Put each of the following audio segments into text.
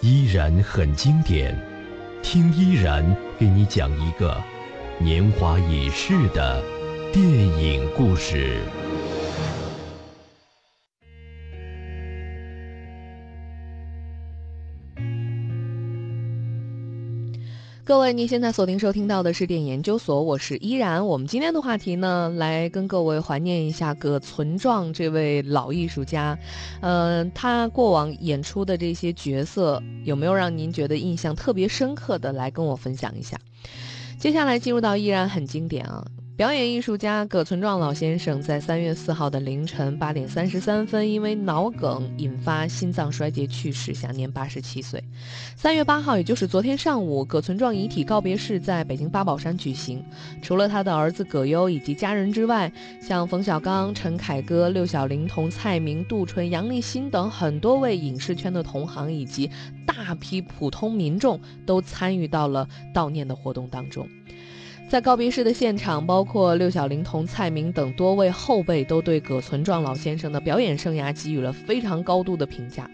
依然很经典，听依然给你讲一个年华已逝的电影故事。各位，您现在锁定收听到的是电影研究所，我是依然。我们今天的话题呢，来跟各位怀念一下葛存壮这位老艺术家。嗯，他过往演出的这些角色，有没有让您觉得印象特别深刻的？来跟我分享一下。接下来进入到依然很经典啊。表演艺术家葛存壮老先生在三月四号的凌晨八点三十三分，因为脑梗引发心脏衰竭去世，享年八十七岁。三月八号，也就是昨天上午，葛存壮遗体告别式在北京八宝山举行。除了他的儿子葛优以及家人之外，像冯小刚、陈凯歌、六小龄童、蔡明、杜淳、杨立新等很多位影视圈的同行以及大批普通民众都参与到了悼念的活动当中。在告别式的现场，包括六小龄童蔡明等多位后辈都对葛存壮老先生的表演生涯给予了非常高度的评价。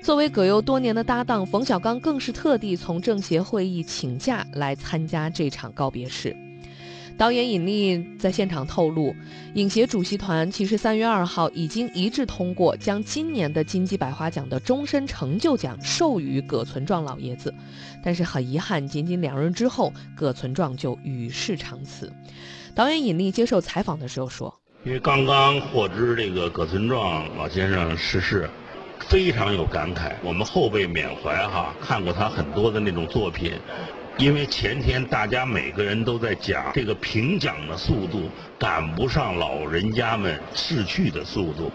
作为葛优多年的搭档，冯小刚更是特地从政协会议请假来参加这场告别式。导演尹力在现场透露，影协主席团其实三月二号已经一致通过将今年的金鸡百花奖的终身成就奖授予葛存壮老爷子，但是很遗憾，仅仅两日之后，葛存壮就与世长辞。导演尹力接受采访的时候说：“因为刚刚获知这个葛存壮老先生逝世，非常有感慨。我们后辈缅怀哈，看过他很多的那种作品。”因为前天大家每个人都在讲这个评奖的速度赶不上老人家们逝去的速度，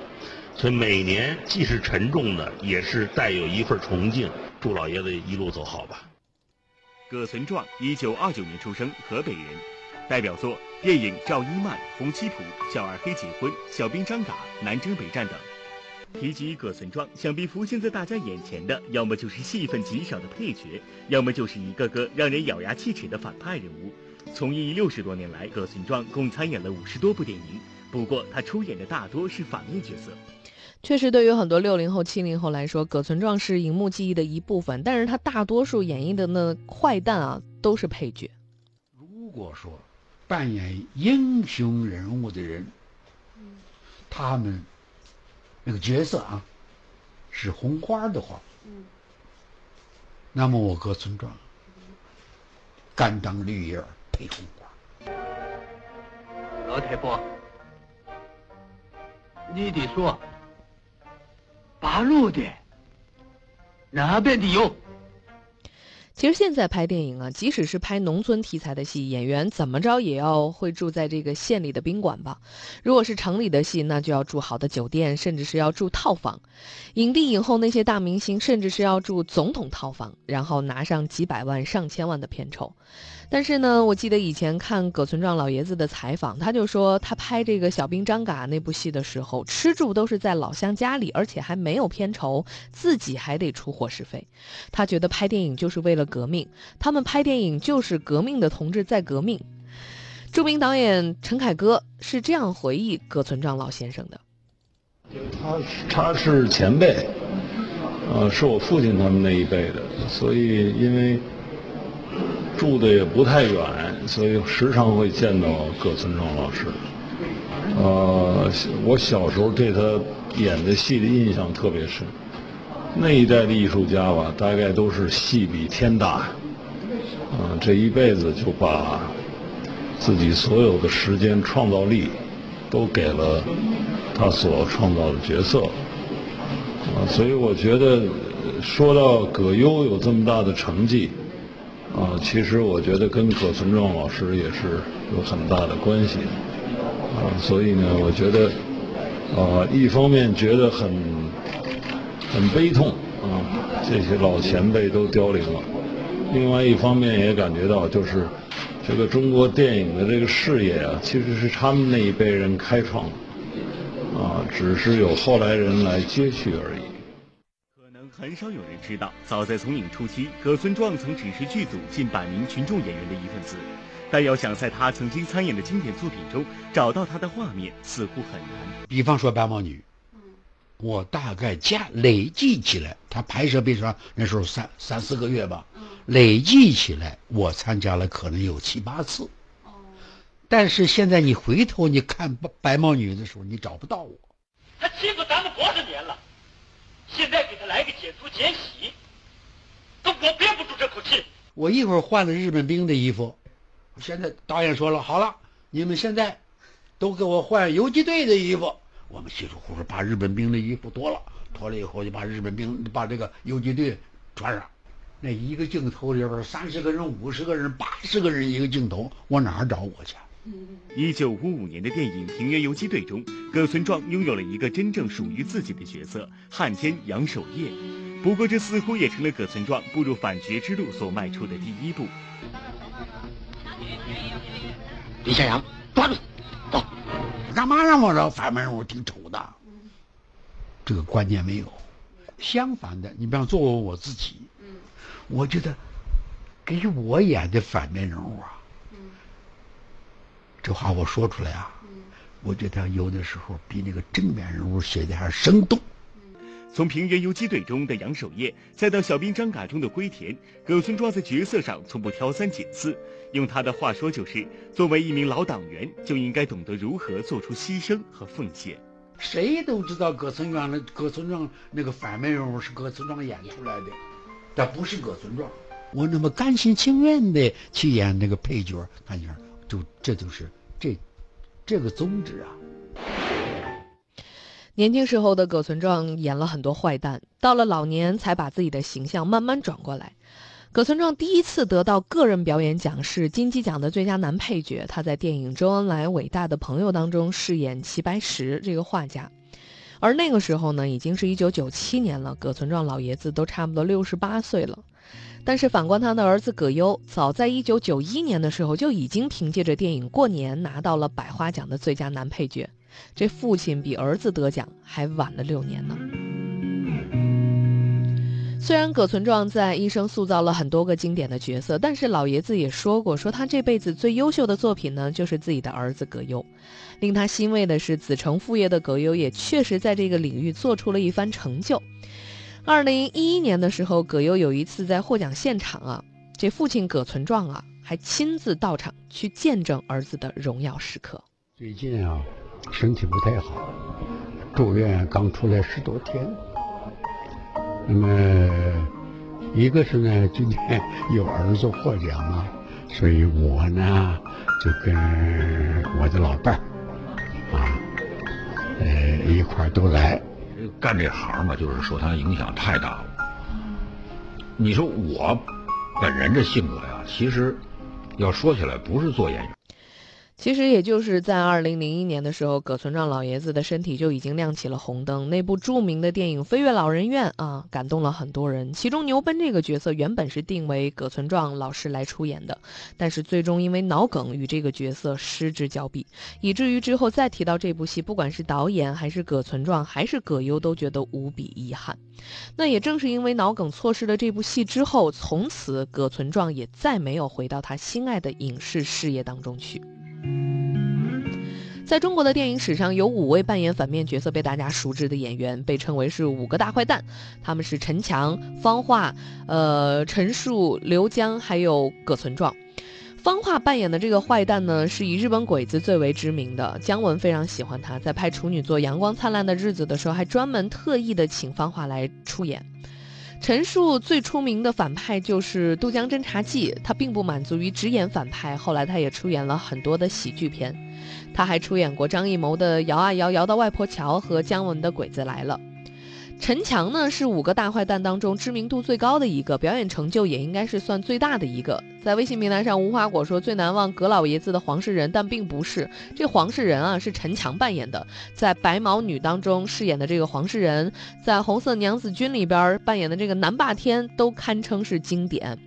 所以每年既是沉重的，也是带有一份崇敬。祝老爷子一路走好吧。葛存壮，一九二九年出生，河北人，代表作电影《赵一曼》《红旗谱》《小二黑结婚》《小兵张嘎》《南征北战》等。提及葛存壮，想必浮现在大家眼前的，要么就是戏份极少的配角，要么就是一个个让人咬牙切齿的反派人物。从艺六十多年来，葛存壮共参演了五十多部电影，不过他出演的大多是反面角色。确实，对于很多六零后、七零后来说，葛存壮是荧幕记忆的一部分，但是他大多数演绎的那坏蛋啊，都是配角。如果说扮演英雄人物的人，他们。那个角色啊，是红花的话，那么我哥村庄甘当绿叶配红花。老太婆，你得说，八路的，哪边的有？其实现在拍电影啊，即使是拍农村题材的戏，演员怎么着也要会住在这个县里的宾馆吧。如果是城里的戏，那就要住好的酒店，甚至是要住套房。影帝影后那些大明星，甚至是要住总统套房，然后拿上几百万、上千万的片酬。但是呢，我记得以前看葛存壮老爷子的采访，他就说他拍这个《小兵张嘎》那部戏的时候，吃住都是在老乡家里，而且还没有片酬，自己还得出伙食费。他觉得拍电影就是为了革命，他们拍电影就是革命的同志在革命。著名导演陈凯歌是这样回忆葛存壮老先生的：他他是前辈，呃，是我父亲他们那一辈的，所以因为。住的也不太远，所以时常会见到葛存壮老师。呃，我小时候对他演的戏的印象特别深。那一代的艺术家吧，大概都是戏比天大，啊，这一辈子就把自己所有的时间、创造力都给了他所创造的角色。啊，所以我觉得说到葛优有这么大的成绩。啊，其实我觉得跟葛存壮老师也是有很大的关系，啊，所以呢，我觉得，啊，一方面觉得很很悲痛，啊，这些老前辈都凋零了；，另外一方面也感觉到，就是这个中国电影的这个事业啊，其实是他们那一辈人开创的，啊，只是有后来人来接续而已。很少有人知道，早在从影初期，葛存壮曾只是剧组近百名群众演员的一份子。但要想在他曾经参演的经典作品中找到他的画面，似乎很难。比方说《白毛女》，我大概加累计起来，他拍摄比如说那时候三三四个月吧，累计起来我参加了可能有七八次。但是现在你回头你看白白毛女的时候，你找不到我。他欺负咱们多少年了？现在给他来个解除减洗，都我憋不住这口气。我一会儿换了日本兵的衣服，现在导演说了，好了，你们现在都给我换游击队的衣服。我们稀里糊涂把日本兵的衣服脱了，脱了以后就把日本兵把这个游击队穿上。那一个镜头里边三十个人、五十个人、八十个人一个镜头，我哪儿找我去？一九五五年的电影《平原游击队》中，葛存壮拥有了一个真正属于自己的角色——汉奸杨守业。不过，这似乎也成了葛存壮步入反绝之路所迈出的第一步。李向阳，抓住！走！干嘛让我这反面人物挺丑的？这个观念没有。相反的，你比方作为我自己，我觉得给我演的反面人物啊。这话我说出来啊，我觉得有的时候比那个正面人物写的还生动。从《平原游击队》中的杨守业，再到《小兵张嘎》中的龟田，葛村庄在角色上从不挑三拣四。用他的话说，就是作为一名老党员，就应该懂得如何做出牺牲和奉献。谁都知道葛存壮的葛存壮那个反面人物是葛存壮演出来的，但不是葛村庄。我那么甘心情愿的去演那个配角，看见就这就是。这，这个宗旨啊。年轻时候的葛存壮演了很多坏蛋，到了老年才把自己的形象慢慢转过来。葛存壮第一次得到个人表演奖是金鸡奖的最佳男配角，他在电影《周恩来伟大的朋友》当中饰演齐白石这个画家。而那个时候呢，已经是一九九七年了，葛存壮老爷子都差不多六十八岁了。但是反观他的儿子葛优，早在一九九一年的时候就已经凭借着电影《过年》拿到了百花奖的最佳男配角。这父亲比儿子得奖还晚了六年呢。虽然葛存壮在一生塑造了很多个经典的角色，但是老爷子也说过，说他这辈子最优秀的作品呢，就是自己的儿子葛优。令他欣慰的是，子承父业的葛优也确实在这个领域做出了一番成就。二零一一年的时候，葛优有一次在获奖现场啊，这父亲葛存壮啊，还亲自到场去见证儿子的荣耀时刻。最近啊，身体不太好，住院刚出来十多天。那么，一个是呢，今天有儿子获奖嘛，所以我呢就跟我的老伴儿啊，呃，一块儿都来。干这行吧，就是受他影响太大了。你说我本人这性格呀，其实要说起来，不是做演员。其实也就是在二零零一年的时候，葛存壮老爷子的身体就已经亮起了红灯。那部著名的电影《飞越老人院》啊，感动了很多人。其中牛奔这个角色原本是定为葛存壮老师来出演的，但是最终因为脑梗与这个角色失之交臂，以至于之后再提到这部戏，不管是导演还是葛存壮还是葛优，都觉得无比遗憾。那也正是因为脑梗错失了这部戏之后，从此葛存壮也再没有回到他心爱的影视事业当中去。在中国的电影史上，有五位扮演反面角色被大家熟知的演员，被称为是五个大坏蛋。他们是陈强、方化、呃陈数、刘江，还有葛存壮。方化扮演的这个坏蛋呢，是以日本鬼子最为知名的。姜文非常喜欢他，在拍处女作《阳光灿烂的日子》的时候，还专门特意的请方化来出演。陈数最出名的反派就是《渡江侦察记》，他并不满足于只演反派，后来他也出演了很多的喜剧片，他还出演过张艺谋的《摇啊摇，摇到外婆桥》和姜文的《鬼子来了》。陈强呢是五个大坏蛋当中知名度最高的一个，表演成就也应该是算最大的一个。在微信平台上，无花果说最难忘葛老爷子的黄世仁，但并不是这黄世仁啊，是陈强扮演的，在《白毛女》当中饰演的这个黄世仁，在《红色娘子军》里边扮演的这个南霸天都堪称是经典。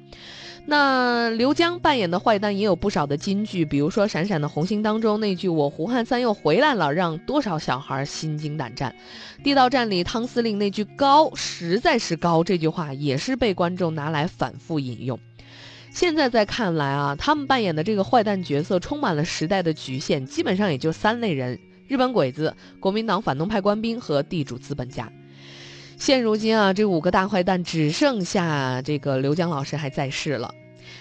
那刘江扮演的坏蛋也有不少的金句，比如说《闪闪的红星》当中那句“我胡汉三又回来了”，让多少小孩心惊胆战；《地道战》里汤司令那句“高实在是高”这句话也是被观众拿来反复引用。现在在看来啊，他们扮演的这个坏蛋角色充满了时代的局限，基本上也就三类人。日本鬼子、国民党反动派官兵和地主资本家。现如今啊，这五个大坏蛋只剩下这个刘江老师还在世了。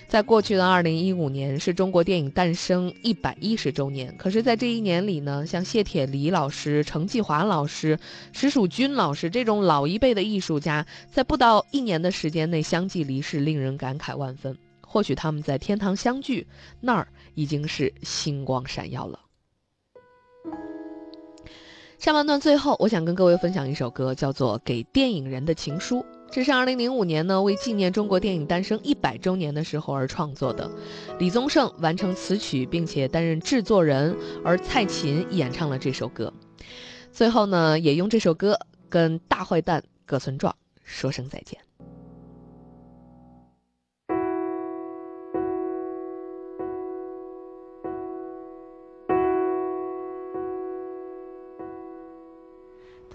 在过去的二零一五年，是中国电影诞生一百一十周年。可是，在这一年里呢，像谢铁骊老师、程继华老师、石蜀君老师这种老一辈的艺术家，在不到一年的时间内相继离世，令人感慨万分。或许他们在天堂相聚，那儿已经是星光闪耀了。上半段最后，我想跟各位分享一首歌，叫做《给电影人的情书》。这是2005年呢，为纪念中国电影诞生一百周年的时候而创作的。李宗盛完成词曲，并且担任制作人，而蔡琴演唱了这首歌。最后呢，也用这首歌跟大坏蛋葛存壮说声再见。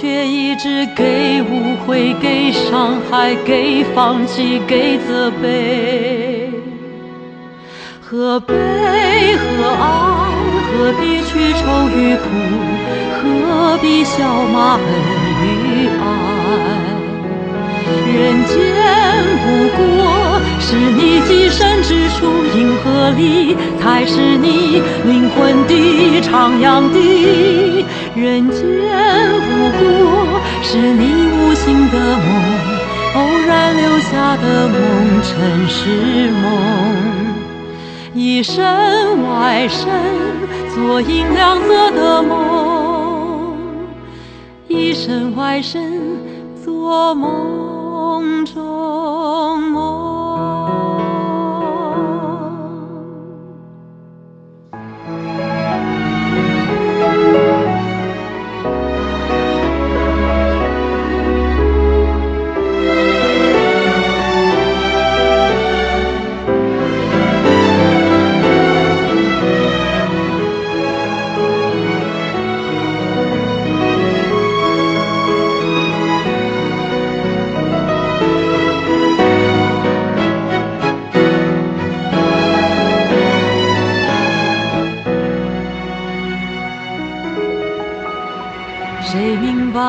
却一直给误会，给伤害，给放弃，给责备。何悲何爱？何必去愁与苦？何必笑骂恨与爱？人间不过是你寄身之处，银河里才是你灵魂的徜徉地。人间不过是你无心的梦，偶然留下的梦，尘世梦。一身外身，做银亮色的梦。一身外身，做。梦中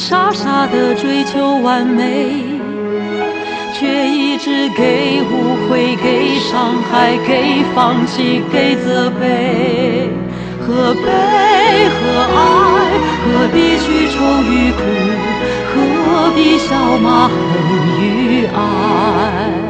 傻傻的追求完美。却一直给误会，给伤害，给放弃，给责备。何悲何爱？何必去愁与苦？何必笑骂恨与爱？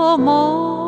做梦。